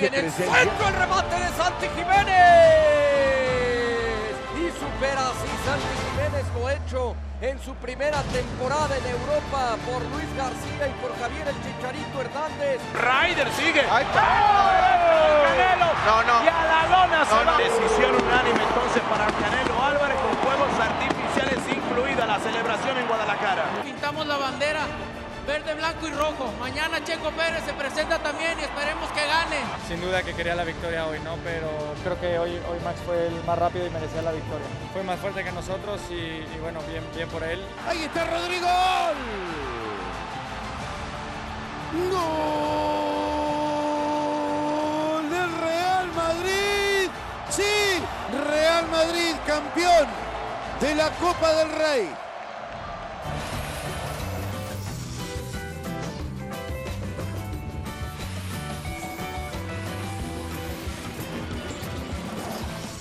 Viene el centro, el remate de Santi Jiménez. Y supera así Santi Jiménez lo hecho en su primera temporada en Europa por Luis García y por Javier el Chicharito Hernández. Ryder sigue. Ahí está. Canelo. No, no. Y a la lona se No, va. Decisión unánime entonces para Canelo Álvarez con fuegos artificiales incluida la celebración en Guadalajara. Pintamos la bandera verde, blanco y rojo. Mañana Checo Pérez se presenta también y esperemos que gane. Sin duda que quería la victoria hoy, ¿no? Pero creo que hoy, hoy Max fue el más rápido y merecía la victoria. Fue más fuerte que nosotros y, y bueno, bien, bien por él. Ahí está Rodrigo. Gol del Real Madrid. Sí, Real Madrid campeón de la Copa del Rey.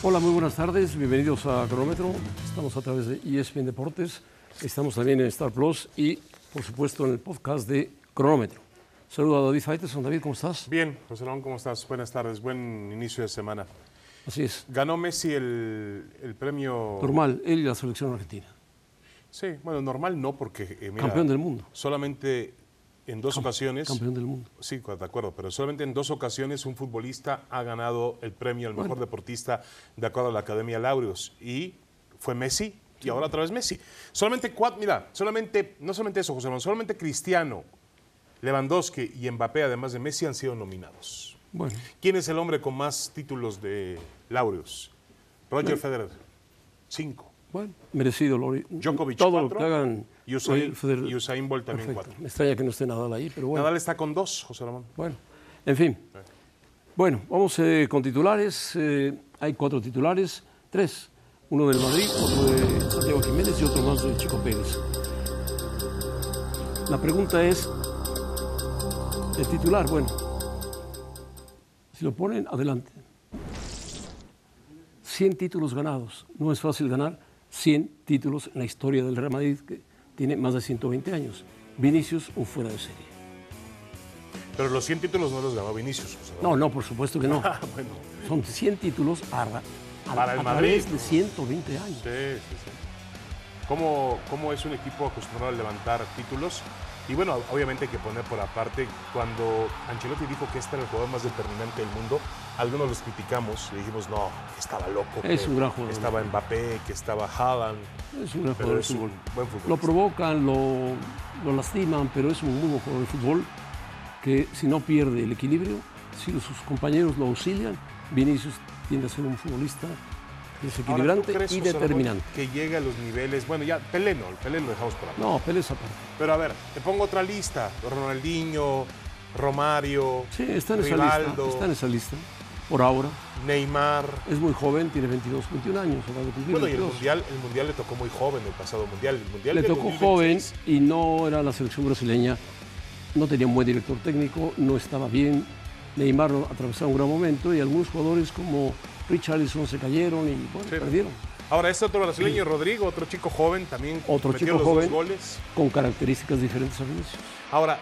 Hola, muy buenas tardes, bienvenidos a Cronómetro. Estamos a través de ESPN Deportes, estamos también en Star Plus y, por supuesto, en el podcast de Cronómetro. Saludo a David Faiteson. David, ¿cómo estás? Bien, José Ramón, ¿cómo estás? Buenas tardes, buen inicio de semana. Así es, Ganó Messi el, el premio... normal, él y la selección argentina. Sí, bueno, normal no, porque... eh, mira, Campeón del mundo. Solamente en dos ocasiones... Campeón del mundo. Sí, de acuerdo, pero solamente en dos ocasiones un futbolista ha ganado el premio al mejor deportista de acuerdo a la Academia Laureus. Y fue Messi y ahora otra vez Messi. Solamente cuatro, mira, solamente, no solamente eso, José Ramón, solamente Cristiano, Lewandowski y Mbappé, además de Messi, han sido nominados. Bueno, ¿Quién es el hombre con más títulos de Laureus? Roger Federer, cinco. Bueno, merecido. Lori. Djokovic, Todo cuatro. lo que hagan. Y Usain, y Usain Bolt también Perfecto. cuatro. Me extraña que no esté Nadal ahí, pero bueno. Nadal está con dos, José Ramón. Bueno, en fin. Bueno, vamos eh, con titulares. Eh, hay cuatro titulares, tres. Uno del Madrid, otro de Santiago Jiménez y otro más de Chico Pérez. La pregunta es, el titular, bueno, si lo ponen, adelante. 100 títulos ganados. No es fácil ganar 100 títulos en la historia del Real Madrid, que tiene más de 120 años. Vinicius, un fuera de serie. Pero los 100 títulos no los ganó Vinicius, Ramón. No, no, por supuesto que no. Ah, bueno. Son 100 títulos a, ra- a- Para el a Madrid. través de 120 años. Sí, sí, sí. ¿Cómo, ¿Cómo es un equipo acostumbrado a levantar títulos? Y bueno, obviamente hay que poner por aparte, cuando Ancelotti dijo que este era el jugador más determinante del mundo, algunos los criticamos y dijimos, no, que estaba loco. Es un gran jugador. Estaba Mbappé, que estaba Haaland. Es un gran jugador de es un fútbol. buen. Lo provocan, lo, lo lastiman, pero es un muy buen jugador de fútbol que si no pierde el equilibrio, si sus compañeros lo auxilian, Vinicius tiende a ser un futbolista Ahora, ¿tú desequilibrante crees, y determinante. Que llegue a los niveles, bueno, ya Pelé no, el Pelé lo dejamos por acá. No, Pérez aparte. Pero a ver, te pongo otra lista. Ronaldinho, Romario, Sí, está en esa lista. Está en esa lista. Por ahora. Neymar. Es muy joven, tiene 22, 21 años. cumplir Bueno, y el 22. mundial, el mundial le tocó muy joven el pasado mundial. El mundial Le tocó joven 2026. y no era la selección brasileña. No tenía un buen director técnico, no estaba bien. Neymar atravesaba un gran momento y algunos jugadores como Richarlison se cayeron y bueno, Sí. perdieron. Ahora, este otro brasileño, Rodrigo, otro chico joven, también Otro chico los joven. goles. Con características diferentes a Vinicius. Ahora,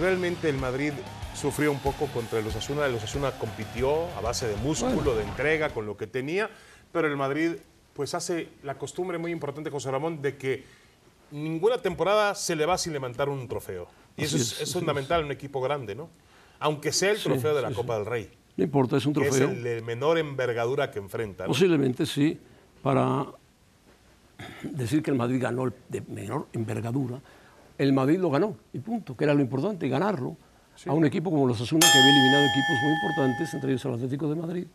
realmente el Madrid sufrió un poco contra el Osasuna. El Osasuna compitió a base de músculo, Bueno. de entrega, con lo que tenía, pero el Madrid pues hace la costumbre muy importante, José Ramón, de que ninguna temporada se le va sin levantar un trofeo. Y eso es, es, es así fundamental en un equipo grande, ¿no? Aunque sea el Sí, trofeo de la sí, Copa sí. del Rey, No importa, es un que es trofeo. el de menor envergadura que enfrenta. ¿no? Posiblemente sí, para decir que el Madrid ganó el de menor envergadura, el Madrid lo ganó, y punto, que era lo importante, ganarlo a un equipo como los Asuna, que había eliminado equipos muy importantes, entre ellos el Atlético de Madrid,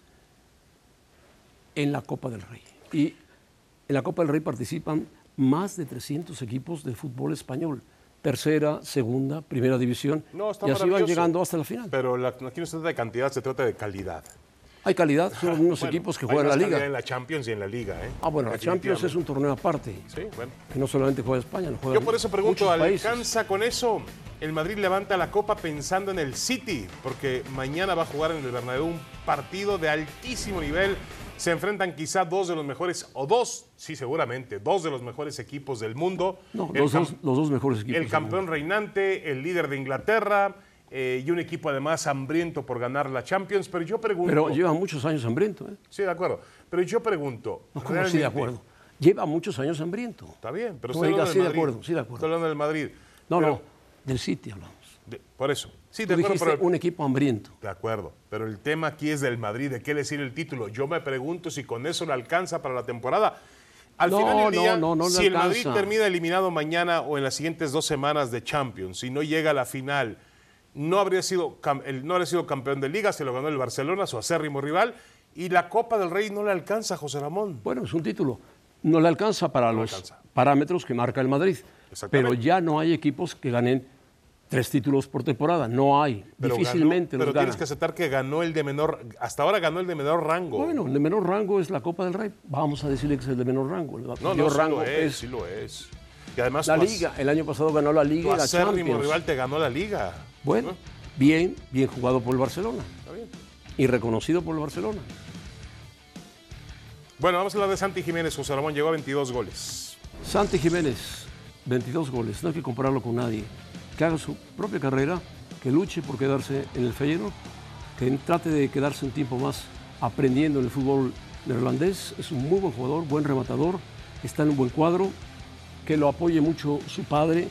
en la Copa del Rey. Y en la Copa del Rey participan más de 300 equipos de fútbol español, tercera, segunda, primera división, No, está y así van llegando hasta la final. Pero la- aquí no se trata de cantidad, se trata de calidad. Hay calidad, son unos Bueno, equipos que hay juegan más la liga. en la Champions y en la Liga. ¿eh? Ah, bueno, la Champions es un torneo aparte. Sí, bueno. que no solamente juega España, lo juega Yo por eso pregunto, muchos países. ¿alcanza con eso? El Madrid levanta la copa pensando en el City, porque mañana va a jugar en el Bernabéu un partido de altísimo nivel. Se enfrentan quizá dos de los mejores, o dos, sí, seguramente, dos de los mejores equipos del mundo. No, los, dos, los dos mejores equipos. El campeón reinante, el líder de Inglaterra eh, y un equipo además hambriento por ganar la Champions. Pero yo pregunto. Pero lleva muchos años hambriento. ¿eh? Sí, de acuerdo. Pero yo pregunto. No, ¿cómo sí, de acuerdo? Lleva muchos años hambriento. Está bien, pero No estoy diga hablando sí, del de Madrid. acuerdo, sí, de acuerdo. Estoy hablando del Madrid. No, Pero- no, del City hablamos. de- por eso. Sí, Tú de acuerdo, pero- un equipo hambriento. De acuerdo, pero el tema aquí es del Madrid, ¿de qué le sirve el título? Yo me pregunto si con eso le alcanza para la temporada. Al No, final del día, no, no si el Madrid termina eliminado mañana o en las siguientes dos semanas de Champions, si no llega a la final, no habría sido, no habría sido campeón de liga, se lo ganó el Barcelona, su acérrimo rival, y la Copa del Rey no le alcanza, José Ramón. Bueno, es un título. No le alcanza para los alcanza. parámetros que marca el Madrid. Pero ya no hay equipos que ganen tres títulos por temporada. No hay. Pero Difícilmente ganó- pero los tienes ganan. que aceptar que ganó el de menor, hasta ahora ganó el de menor rango. Bueno, el de menor rango es la Copa del Rey. Vamos a decirle que es el de menor rango. El no, no, sí rango lo es, es sí lo es. Y además la Liga. El año pasado ganó la Liga Tu y la Champions. rival te ganó la Liga. Bueno, bien, bien jugado por el Barcelona. Está bien. Y reconocido por el Barcelona. Bueno, vamos a hablar de Santi Jiménez. José Ramón llegó a 22 goles. Santi Jiménez, 22 goles, no hay que compararlo con nadie. Que haga su propia carrera, que luche por quedarse en el Feyenoord, que trate de quedarse un tiempo más aprendiendo en el fútbol neerlandés. Es un muy buen jugador, buen rematador, está en un buen cuadro, que lo apoye mucho su padre,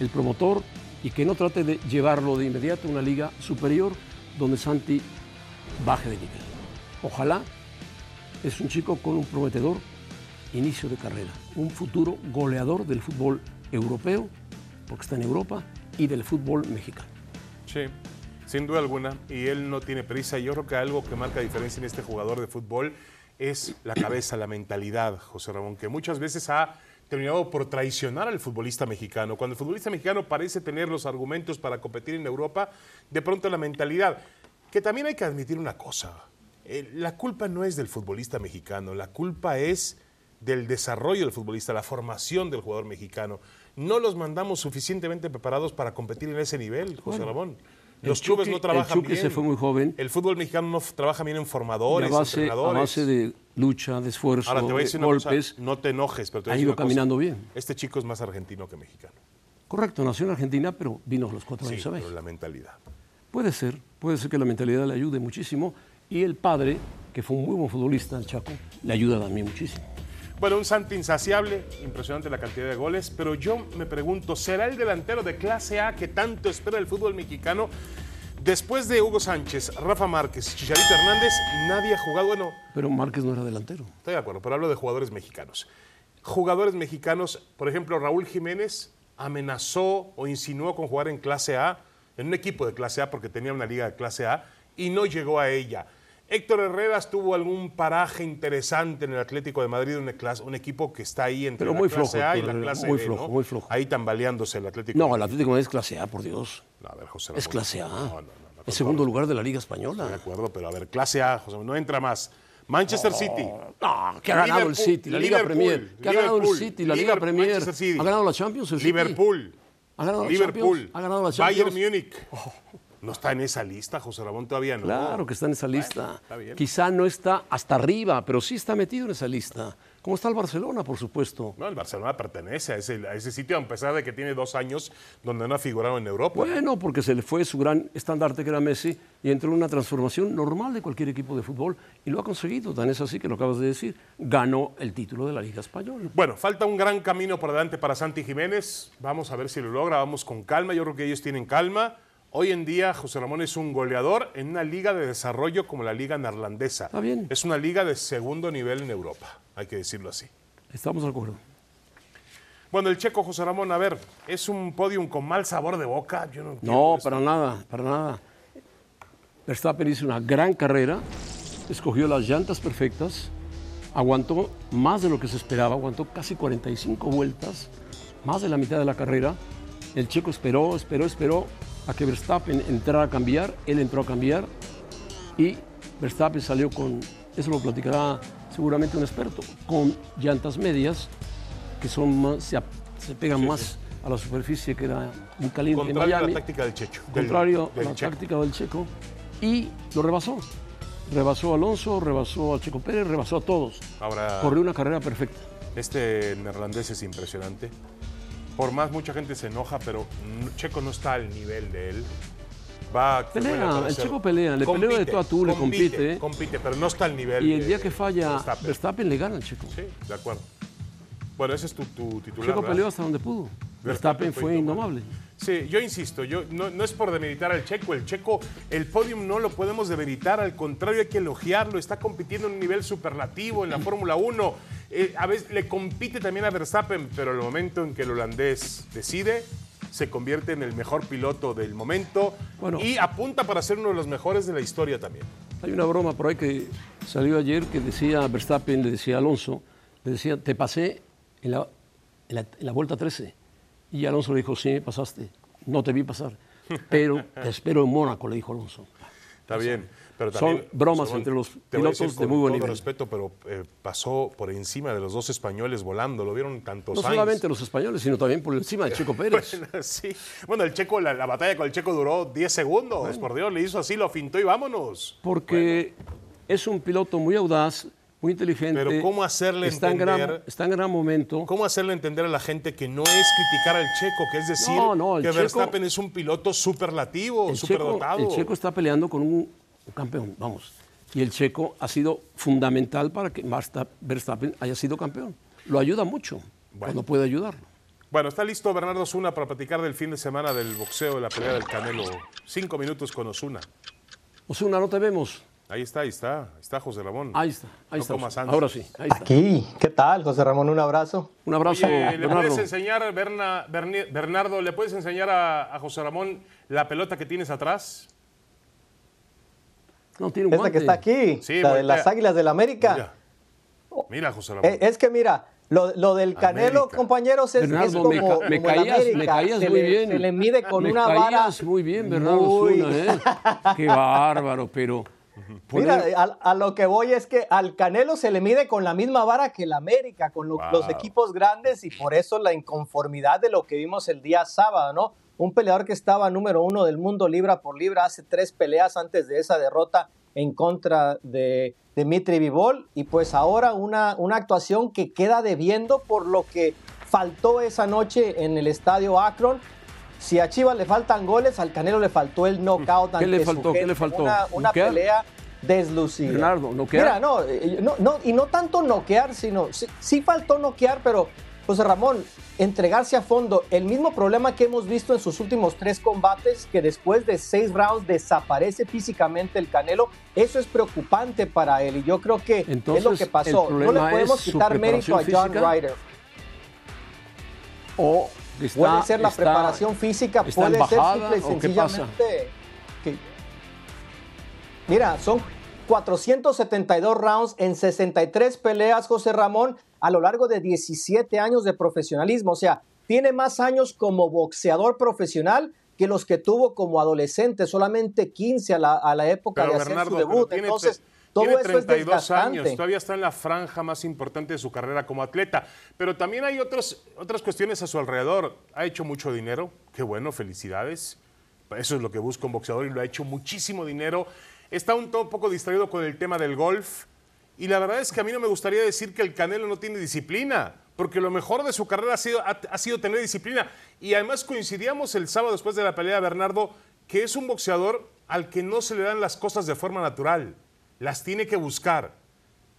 el promotor, y que no trate de llevarlo de inmediato a una liga superior donde Santi baje de nivel. Ojalá es un chico con un prometedor inicio de carrera, un futuro goleador del fútbol europeo, porque está en Europa, y del fútbol mexicano. Sí, sin duda alguna. Y él no tiene prisa. Yo creo que algo que marca diferencia en este jugador de fútbol es la cabeza, la mentalidad, José Ramón, que muchas veces ha terminado por traicionar al futbolista mexicano. Cuando el futbolista mexicano parece tener los argumentos para competir en Europa, de pronto la mentalidad, que también hay que admitir una cosa, eh, la culpa no es del futbolista mexicano, la culpa es del desarrollo del futbolista, la formación del jugador mexicano. No los mandamos suficientemente preparados para competir en ese nivel, José Bueno, Ramón. el Los clubes no el trabajan Chucky bien. se fue muy joven. El fútbol mexicano no trabaja bien en formadores, a, base, a entrenadores. base de lucha, de esfuerzo, Ahora te voy a de decir una cosa, golpes, no te enojes, pero te voy a ha ido una cosa. caminando bien. Este chico es más argentino que mexicano. correcto, nació en Argentina, pero vino a los cuatro Sí, años a pero México. la mentalidad. Puede ser, puede ser que la mentalidad le ayude muchísimo, y el padre, que fue un muy buen futbolista, el Chaco, le ayuda también muchísimo. Bueno, un Santi insaciable, impresionante la cantidad de goles, pero yo me pregunto, ¿será el delantero de clase A que tanto espera el fútbol mexicano? Después de Hugo Sánchez, Rafa Márquez Chicharito Hernández, nadie ha jugado, bueno, Pero Márquez no era delantero. Estoy de acuerdo, pero hablo de jugadores mexicanos. Jugadores mexicanos, por ejemplo, Raúl Jiménez amenazó o insinuó con jugar en clase A, en un equipo de clase A, porque tenía una liga de clase A, y no llegó a ella. Héctor Herreras tuvo algún paraje interesante en el Atlético de Madrid, un, un equipo que está ahí entre Pero la muy clase flojo, A y la clase muy B, flojo, ¿no? muy flojo. Ahí tambaleándose el Atlético. No, el Atlético de Madrid es clase A, por Dios. No, a ver, José Es clase A. No, no, no, no, el con segundo lugar de la Liga De Española. acuerdo, pero a ver, clase A, José, no entra más. Manchester City. No, que ha ganado el City, la Liga Liverpool, Premier. Que ha ganado el City, la Liga Premier. Ha ganado la Champions el City. Liverpool. Ha ganado la Liverpool. Champions. Ha ganado la Champions. Bayern Múnich. No está en esa lista, José Ramón, todavía no. Claro que está en esa lista. bien. Quizá no está hasta arriba, pero sí está metido en esa lista. Como está el Barcelona, por supuesto. No, el Barcelona pertenece a ese, a ese sitio, a pesar de que tiene dos años donde no ha figurado en Europa. Bueno, porque se le fue su gran estandarte que era Messi y entró en una transformación normal de cualquier equipo de fútbol y lo ha conseguido. Tan es así que lo acabas de decir. Ganó el título de la Liga Española. Bueno, falta un gran camino por delante para Santi Jiménez. Vamos a ver si lo logra. Vamos con calma. Yo creo que ellos tienen calma. Hoy en día José Ramón es un goleador en una liga de desarrollo como la liga neerlandesa. Está bien. Es una liga de segundo nivel en Europa, hay que decirlo así. Estamos de acuerdo. Bueno, el checo José Ramón, a ver, es un podium con mal sabor de boca. Yo no, No, para nada, para nada. Verstappen hizo una gran carrera, escogió las llantas perfectas, aguantó más de lo que se esperaba, aguantó casi 45 vueltas, más de la mitad de la carrera. El checo esperó, esperó, esperó a que Verstappen entrara a cambiar, él entró a cambiar y Verstappen salió con, eso lo platicará seguramente un experto, con llantas medias que son más, se, se pegan más a la superficie que era muy caliente en Contrario a la Miami táctica del Checho. contrario del a la táctica del Checo, y lo rebasó. Rebasó a Alonso, rebasó a Checo Pérez, rebasó a todos. Ahora, Corrió una carrera perfecta. este neerlandés es impresionante. Por más mucha gente se enoja, pero Checo no está al nivel de él. va a Pelea, el chico pelea, le pelea de tú a tú, le compite. Compite, pero no está al nivel. Y el de día que falla, Verstappen. Verstappen le gana al chico. Sí, de acuerdo. Bueno, ese es tu, tu titular. ¿verdad? peleó hasta donde pudo. Verstappen fue indomable. Sí, yo insisto, yo, no, no es por demeritar al Checo. El Checo, el podium no lo podemos demeritar, al contrario, hay que elogiarlo. Está compitiendo en un nivel superlativo en la Fórmula 1. Eh, a veces le compite también a Verstappen, pero el momento en que el holandés decide, se convierte en el mejor piloto del momento Bueno. y apunta para ser uno de los mejores de la historia también. Hay una broma por ahí que salió ayer que decía Verstappen, le decía Alonso, le decía, te pasé en la, en la, en la vuelta 13. Y Alonso le dijo, sí, me pasaste. No te vi pasar. Pero te espero en Mónaco, le dijo Alonso. Está bien. Pero son bromas entre los pilotos de muy buen nivel. respeto, pero eh, pasó por encima de los dos españoles volando. Lo vieron tantos No años. solamente los españoles, sino también por encima de Checo Pérez. Bueno, sí. Bueno, el Checo, la, la batalla con el Checo duró 10 segundos. Por Dios, le hizo así, lo fintó y vámonos. Porque es un piloto muy audaz, muy inteligente. Pero ¿cómo hacerle está en gran, entender- está en gran momento. ¿Cómo hacerle entender a la gente que no es criticar al Checo, que es decir No, no, que Checo- Verstappen es un piloto superlativo, el Checo, superdotado? el Checo está peleando con un, un campeón, vamos. Y el Checo ha sido fundamental para que Verstappen haya sido campeón. Lo ayuda mucho cuando puede ayudarlo. Bueno, está listo Bernardo Osuna para platicar del fin de semana del boxeo, de la pelea del Canelo. Cinco minutos con Osuna. Osuna, no te vemos. Ahí está, ahí está, ahí está José Ramón. Ahí está, ahí No está. Ahora sí, ahí está. Aquí, ¿qué tal, José Ramón? Un abrazo. Un abrazo, Oye, ¿le Bernardo. puedes enseñar, Berna- Berni- Bernardo, le puedes enseñar a, a José Ramón la pelota que tienes atrás? No tiene un Esta que está aquí, Sí, la de las Águilas del América. Mira, Mira, José Ramón. Eh, es que mira, lo, lo del Canelo, América. compañeros, es, Bernardo, es como, me ca- como caías- me América. caías se muy le, bien. Se le mide con Me una vara. muy bien, Bernardo muy- Osuna, ¿eh? Qué bárbaro, pero... Mira, a, a lo que voy es que al Canelo se le mide con la misma vara que el América, con lo- Wow. los equipos grandes y por eso la inconformidad de lo que vimos el día sábado, ¿no? Un peleador que estaba número uno del mundo libra por libra hace tres peleas antes de esa derrota en contra de Dimitri Vivol y pues ahora una, una actuación que queda debiendo por lo que faltó esa noche en el estadio Akron. Si a Chivas le faltan goles, al Canelo le faltó el knockout ¿Qué le faltó? ¿Qué le faltó? Una, pelea deslucida. Bernardo, ¿noquear? Mira, no, eh, no, no, y no tanto noquear, sino sí, sí faltó noquear, pero José Ramón, entregarse a fondo, el mismo problema que hemos visto en sus últimos tres combates, que después de seis rounds desaparece físicamente el Canelo, eso es preocupante para él y yo creo que es lo que pasó. No le podemos quitar mérito a John. Ryder. o está- Puede ser la está- preparación física, puede ser simple y sencillamente. que- Mira, son 472 rounds en 63 peleas, José Ramón, a lo largo de 17 años de profesionalismo. O sea, tiene más años como boxeador profesional que los que tuvo como adolescente, solamente 15 a la, a la época Pero de hacer Bernardo, su debut. tiene, Entonces, todo tiene eso es 32 desgastante. años, todavía está en la franja más importante de su carrera como atleta. Pero también hay otros, otras cuestiones a su alrededor. Ha hecho mucho dinero, qué bueno, felicidades. Eso es lo que busca un boxeador y lo ha hecho muchísimo dinero. Está un to- poco distraído con el tema del golf. Y la verdad es que a mí no me gustaría decir que el Canelo no tiene disciplina, porque lo mejor de su carrera ha sido, ha, sido tener disciplina. Y además coincidíamos el sábado después de la pelea, Bernardo, que es un boxeador al que no se le dan las cosas de forma natural. Las tiene que buscar,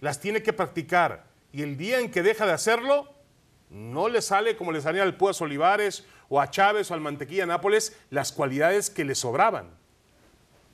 las tiene que practicar. Y el día en que deja de hacerlo, no le sale como le salía al Púas Olivares o a Chávez o al Mantequilla Nápoles las cualidades que le sobraban.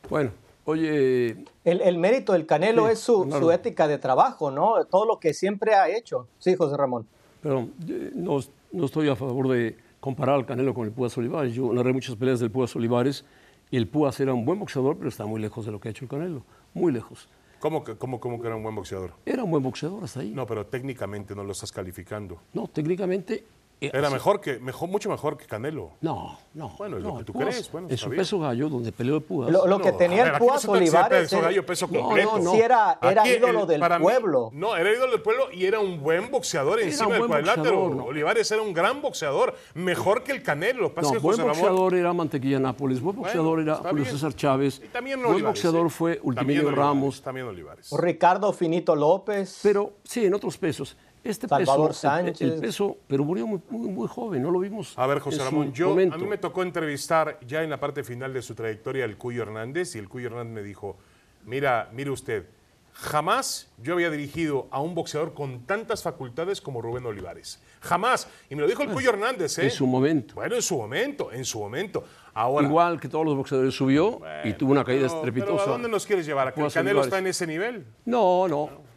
Bueno, oye, El, el mérito del Canelo Sí, es su, su ética de trabajo, ¿no? Todo lo que siempre ha hecho. Sí, José Ramón. perdón, eh, no, no estoy a favor de comparar al Canelo con el Púas Olivares. Yo narré muchas peleas del Púas Olivares y el Púas era un buen boxeador, pero está muy lejos de lo que ha hecho el Canelo. Muy lejos. ¿Cómo que, cómo, cómo que era un buen boxeador? Era un buen boxeador hasta ahí. No, pero técnicamente no lo estás calificando. No, técnicamente. Eh, Era así- mejor que, mejor, mucho mejor que Canelo. No, no. Bueno, es lo no, que tú Púas, crees, bueno, en su peso gallo, donde peleó el Púas. Lo, lo que No, tenía ver, el no Púas ser Olivares. peso gallo, peso No, completo. no, no. Sí era, era Aquí, ídolo el- del mí- pueblo. no, era ídolo del pueblo y era un buen boxeador Era encima un del buen cuadrilátero. boxeador, ¿no? Olivares era un gran boxeador, mejor que el Canelo. Lo pasa No, es que buen José Ramón- boxeador era Mantequilla Nápoles, buen boxeador era Julio. César Chávez, Y también buen Olivares, boxeador fue Olivares, Ramos, También Olivares. Ricardo Finito López. pero sí, en otros pesos. Este Salvador peso, el- el- Sánchez. el peso, pero murió muy, muy, muy joven, no lo vimos. A ver, José Ramón, yo, a mí me tocó entrevistar ya en la parte final de su trayectoria al Cuyo Hernández y el Cuyo Hernández me dijo, mira, mire usted, jamás yo había dirigido a un boxeador con tantas facultades como Rubén Olivares. Jamás. Y me lo dijo el Cuyo Hernández, ¿eh? En su momento. Bueno, en su momento, en su momento. Ahora, Igual que todos los boxeadores subió y tuvo una caída pero- estrepitosa. pero ¿A dónde nos quieres llevar? ¿A que el Canelo Olivares. está en ese nivel? No, no.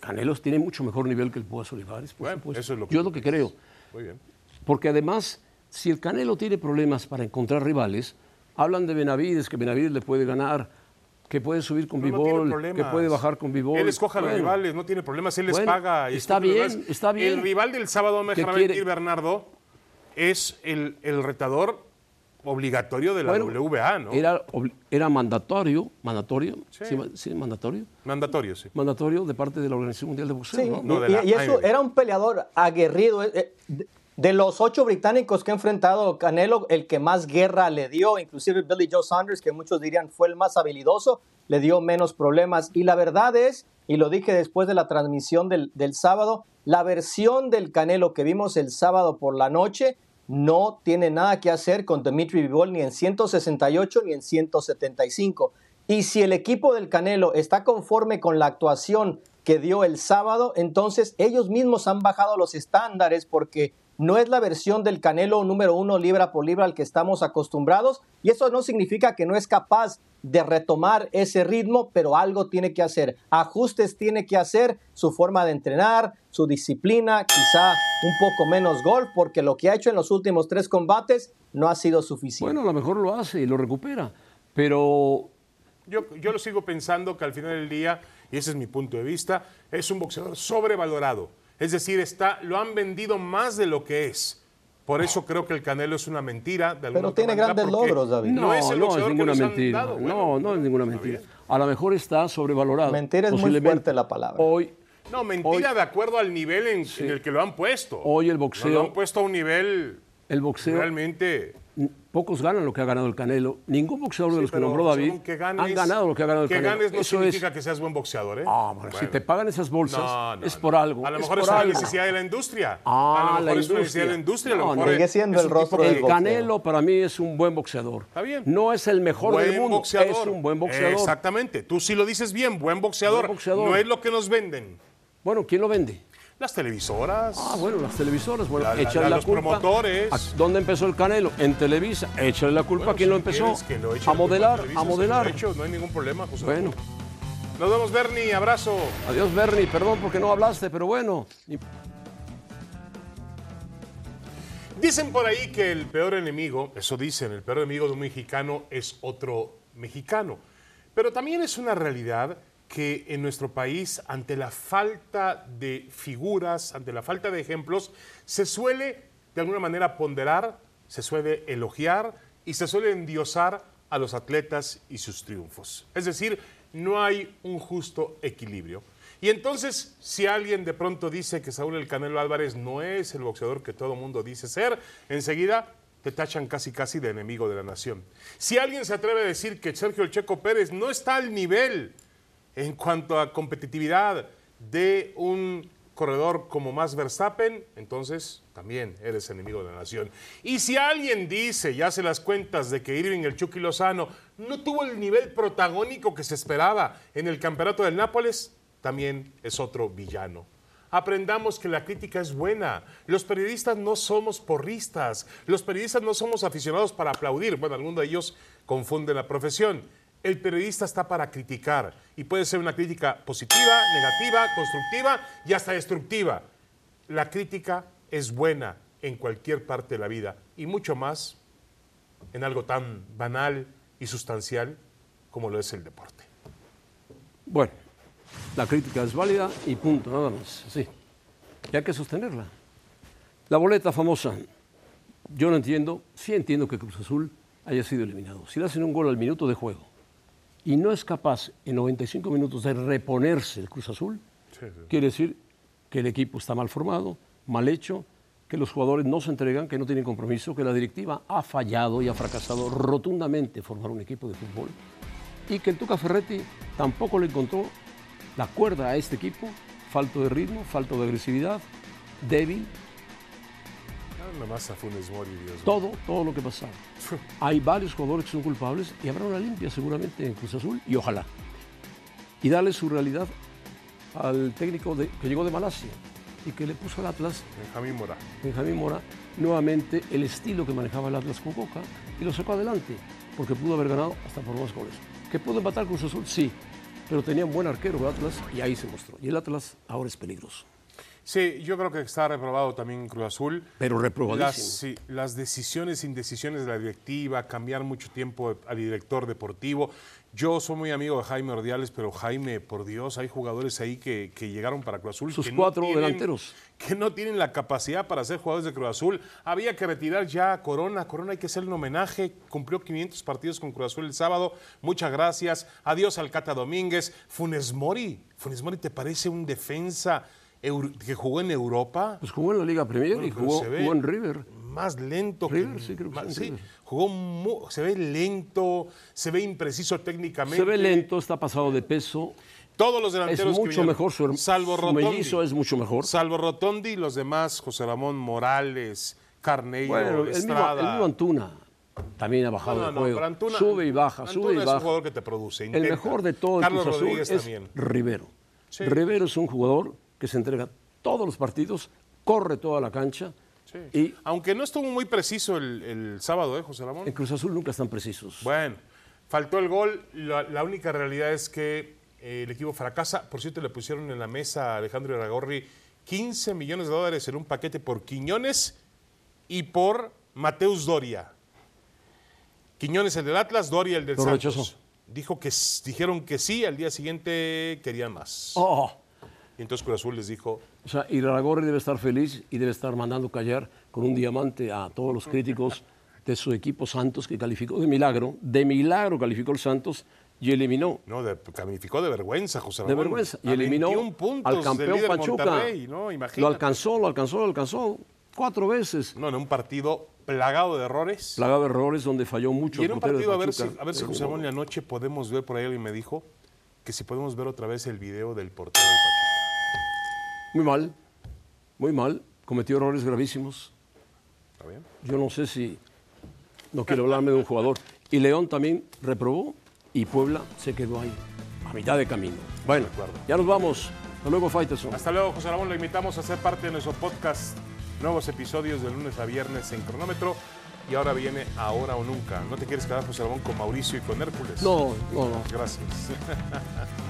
Canelos tiene mucho mejor nivel que el Púas Olivares, por Bueno, supuesto. eso es lo que Yo es lo que creo. Muy bien. Porque además, si el Canelo tiene problemas para encontrar rivales, hablan de Benavides, que Benavides le puede ganar, que puede subir con No, no tiene Bivol, que puede bajar con Bivol. Él escoja a los rivales, no tiene problemas, él les Bueno, paga. y está bien, está bien. El rival del sábado, me ¿Qué dejará mentir Bernardo, es el, el retador obligatorio de la bueno, WBA, ¿no? Era, era mandatorio, mandatorio, Sí. sí, ma- sí, mandatorio, Mandatorio, sí. mandatorio de parte de la Organización Mundial de Boxeo. Sí, ¿no? No, de y, la y eso era un peleador aguerrido. eh, eh, de- De los ocho británicos que ha enfrentado Canelo, el que más guerra le dio, inclusive Billy Joe Saunders, que muchos dirían fue el más habilidoso, le dio menos problemas. Y la verdad es, y lo dije después de la transmisión del, del sábado, la versión del Canelo que vimos el sábado por la noche no tiene nada que hacer con Dimitri Bivol ni en 168 ni en 175. Y si el equipo del Canelo está conforme con la actuación que dio el sábado, entonces ellos mismos han bajado los estándares porque no es la versión del Canelo número uno libra por libra al que estamos acostumbrados y eso no significa que no es capaz de retomar ese ritmo, pero algo tiene que hacer, ajustes tiene que hacer, su forma de entrenar, su disciplina, quizá un poco menos golf, porque lo que ha hecho en los últimos tres combates no ha sido suficiente. Bueno, a lo mejor lo hace y lo recupera, pero Yo, yo lo sigo pensando que al final del día, y ese es mi punto de vista, es un boxeador sobrevalorado. Es decir, está, lo han vendido más de lo que es. Por eso creo que el Canelo es una mentira. De alguna Pero tiene manera, grandes logros, David. no, es el no es ninguna nos han mentira. dado. no, Bueno, no es ninguna mentira. A lo mejor está sobrevalorado. Mentira es muy fuerte la palabra. Hoy, No, mentira Hoy- de acuerdo al nivel en, en el que lo han puesto. Hoy el No, boxeo- Lo han puesto a un nivel el boxeo, realmente... pocos ganan lo que ha ganado el Canelo. Ningún boxeador de Sí, los que nombró David que ganes- han ganado lo que ha ganado el que Canelo. ganes no Eso significa es. que seas buen boxeador, ¿eh? Ah, bueno, si Bueno. te pagan esas bolsas No, no, es por algo. A lo es mejor por es una algo. necesidad de la industria. Ah, a lo mejor la es una necesidad de la industria. a lo mejor. Sigue es- siendo es el rostro del de- El. Canelo para mí es un buen boxeador. Está bien. No es el mejor Buen del mundo, boxeador. es un buen boxeador. Exactamente. Tú sí lo dices bien, buen boxeador. Buen boxeador. No es lo que nos venden. Bueno, ¿quién lo vende? Las televisoras. Ah, bueno, las televisoras, bueno, La- la- échale la- los culpa. promotores. ¿A ¿Dónde empezó el Canelo? En Televisa. Échale la culpa Bueno, a quien si lo empezó. que lo a modelar, a modelar. he hecho, no hay ningún problema, José Bueno. Nos vemos, Bernie. Abrazo. adiós Bernie, perdón porque no hablaste, pero bueno. Dicen por ahí que el peor enemigo, eso dicen, el peor enemigo de un mexicano es otro mexicano. Pero también es una realidad que en nuestro país, ante la falta de figuras, ante la falta de ejemplos, se suele de alguna manera ponderar, se suele elogiar y se suele endiosar a los atletas y sus triunfos. Es decir, no hay un justo equilibrio. Y entonces, si alguien de pronto dice que Saúl El Canelo Álvarez no es el boxeador que todo mundo dice ser, enseguida te tachan casi casi de enemigo de la nación. Si alguien se atreve a decir que Sergio El Checo Pérez no está al nivel en cuanto a competitividad de un corredor como Max Verstappen, entonces también eres enemigo de la nación. Y si alguien dice y hace las cuentas de que Irving el Chucky Lozano no tuvo el nivel protagónico que se esperaba en el campeonato del Nápoles, también es otro villano. Aprendamos que la crítica es buena. Los periodistas no somos porristas. Los periodistas no somos aficionados para aplaudir. Bueno, algunos de ellos confunden la profesión. El periodista está para criticar y puede ser una crítica positiva, negativa, constructiva y hasta destructiva. La crítica es buena en cualquier parte de la vida y mucho más en algo tan banal y sustancial como lo es el deporte. Bueno, la crítica es válida y punto, nada más. Sí. Y hay que sostenerla. La boleta famosa. Yo no entiendo, sí entiendo que Cruz Azul haya sido eliminado. Si le hacen un gol al minuto de juego y no es capaz en 95 minutos de reponerse el Cruz Azul, quiere decir que el equipo está mal formado, mal hecho, que los jugadores no se entregan, que no tienen compromiso, que la directiva ha fallado y ha fracasado rotundamente en formar un equipo de fútbol y que el Tuca Ferretti tampoco le encontró la cuerda a este equipo falto de ritmo, falto de agresividad, débil, Nomás a Funes Mori, Dios todo, todo lo que pasaba. Hay varios jugadores que son culpables y habrá una limpia seguramente en Cruz Azul y ojalá. Y darle su realidad al técnico de- que llegó de Malasia y que le puso al Atlas, Benjamín Mora. Benjamín Mora, nuevamente el estilo que manejaba el Atlas con Coca y lo sacó adelante porque pudo haber ganado hasta por más goles. ¿Que pudo empatar Cruz Azul? Sí, pero tenía un buen arquero el Atlas y ahí se mostró. Y el Atlas ahora es peligroso, Sí, yo creo que está reprobado también Cruz Azul. pero Las, reprobadísimo. sí, las decisiones, indecisiones de la directiva, cambiar mucho tiempo al director deportivo. Yo soy muy amigo de Jaime Ordiales, pero Jaime, por Dios, hay jugadores ahí que, que llegaron para Cruz Azul. Sus que no cuatro tienen- delanteros. Que no tienen la capacidad para ser jugadores de Cruz Azul. Había que retirar ya a Corona. Corona hay que hacerle un homenaje. Cumplió 500 partidos con Cruz Azul el sábado. Muchas gracias. Adiós al Cata Domínguez. Funes Mori. Funes Mori, ¿te parece un defensa que jugó en Europa? Pues jugó en la Liga Premier Bueno, y jugó, en River. Más lento River, que sí, creo que más- sí, River. jugó se ve lento, se ve impreciso técnicamente. Se ve lento, está pasado de peso. Todos los Es delanteros que mucho vinieron, mejor su, salvo su Rotondi. mellizo es mucho mejor. Salvo Rotondi, los demás, José Ramón Morales, Carneiro, Bueno, el mismo, Estrada. el mismo Antuna también ha bajado No, no, no, juego. pero Antuna- sube y baja, Antuna sube y es un jugador que te produce, El mejor de todo el Carlos Cruz Azul Rodríguez es también. Rivero. Sí. Rivero es un jugador que se entrega todos los partidos, corre toda la cancha Sí. y Aunque no estuvo muy preciso el, el sábado, ¿eh, José Ramón? en Cruz Azul nunca están precisos. Bueno, faltó el gol. La, la única realidad es que eh, el equipo fracasa. Por cierto, le pusieron en la mesa a Alejandro Iragorri 15 millones de dólares en un paquete por Quiñones y por Mateus Doria. Quiñones el del Atlas, Doria el del Lo Santos. rechazó. Dijo que dijeron que sí, al día siguiente querían más. Oh, Y entonces Cruz Azul les dijo, o sea, Iraragorri debe estar feliz y debe estar mandando callar con un diamante a todos los críticos de su equipo Santos que calificó de milagro, de milagro calificó el Santos y eliminó no, de, calificó de vergüenza, José de Ramón. vergüenza y A eliminó 21 puntos al campeón Pachuca. Lo alcanzó, lo alcanzó, lo alcanzó cuatro veces. No, en un partido plagado de errores. Plagado de errores donde falló mucho Y en un de partido, a ver si, Pachuca. a ver si Pero José Ramón la noche podemos ver, por ahí alguien me dijo, que si podemos ver otra vez el video del portero del Muy mal, muy mal. Cometió errores gravísimos. ¿Está bien? Yo no sé si no quiero hablarme de un jugador. Y León también reprobó y Puebla se quedó ahí, a mitad de camino. Bueno, ya nos vamos. Hasta luego, Faitelson. Hasta luego, José Ramón. Lo invitamos a ser parte de nuestro podcast. Nuevos episodios de lunes a viernes en cronómetro. Y ahora viene Ahora o Nunca. ¿No te quieres quedar, José Ramón, con Mauricio y con Hércules? No, no, no. Gracias.